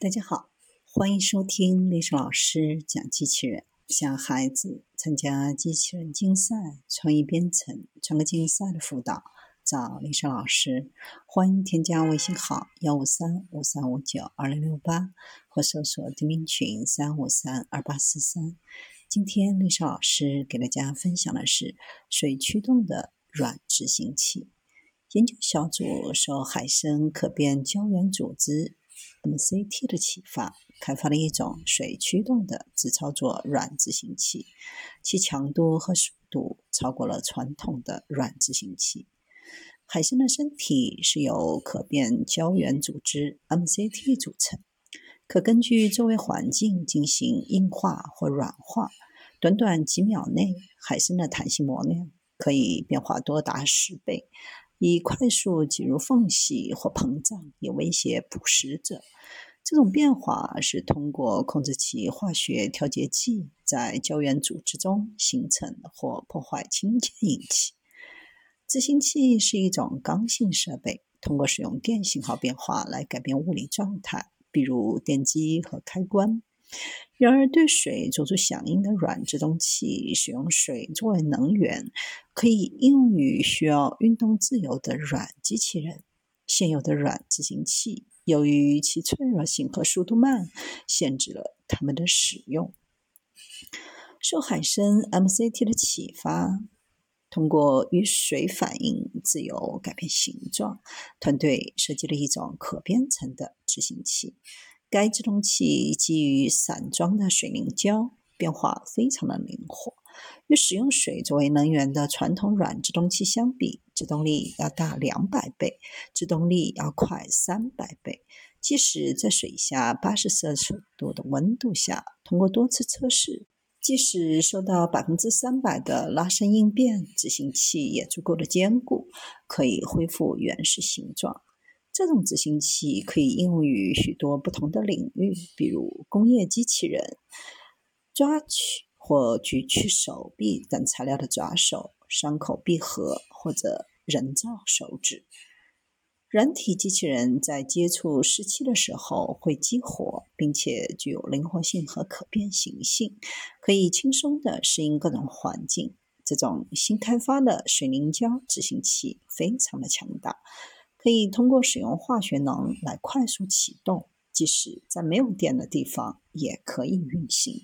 大家好，欢迎收听历史老师讲机器人。想孩子参加机器人竞赛、创意编程、创客竞赛的辅导，找历史老师。欢迎添加微信号幺五三五三五九二零六八，或搜索钉钉群三五三二八四三。今天历史老师给大家分享的是水驱动的软执行器。研究小组受海参可变胶原组织。MCT 的启发，开发了一种水驱动的自操作软执行器，其强度和速度超过了传统的软执行器。海参的身体是由可变胶原组织 MCT 组成，可根据周围环境进行硬化或软化。短短几秒内，海参的弹性模量可以变化多达十倍。以快速挤入缝隙或膨胀，以威胁捕食者。这种变化是通过控制其化学调节剂在胶原组织中形成或破坏氢键引起。执行器是一种刚性设备，通过使用电信号变化来改变物理状态，比如电机和开关。然而，对水做出响应的软制动器，使用水作为能源，可以应用于需要运动自由的软机器人。现有的软执行器，由于其脆弱性和速度慢，限制了它们的使用。受海参 MCT 的启发，通过与水反应自由改变形状，团队设计了一种可编程的执行器。该制动器基于散装的水凝胶，变化非常的灵活。与使用水作为能源的传统软制动器相比，制动力要大两百倍，制动力要快三百倍。即使在水下八十摄氏度的温度下，通过多次测试，即使受到百分之三百的拉伸应变，执行器也足够的坚固，可以恢复原始形状。这种执行器可以应用于许多不同的领域，比如工业机器人、抓取或举取手臂等材料的抓手、伤口闭合或者人造手指。软体机器人在接触湿气的时候会激活，并且具有灵活性和可变形性，可以轻松地适应各种环境。这种新开发的水凝胶执行器非常的强大。可以通过使用化学能来快速启动，即使在没有电的地方也可以运行。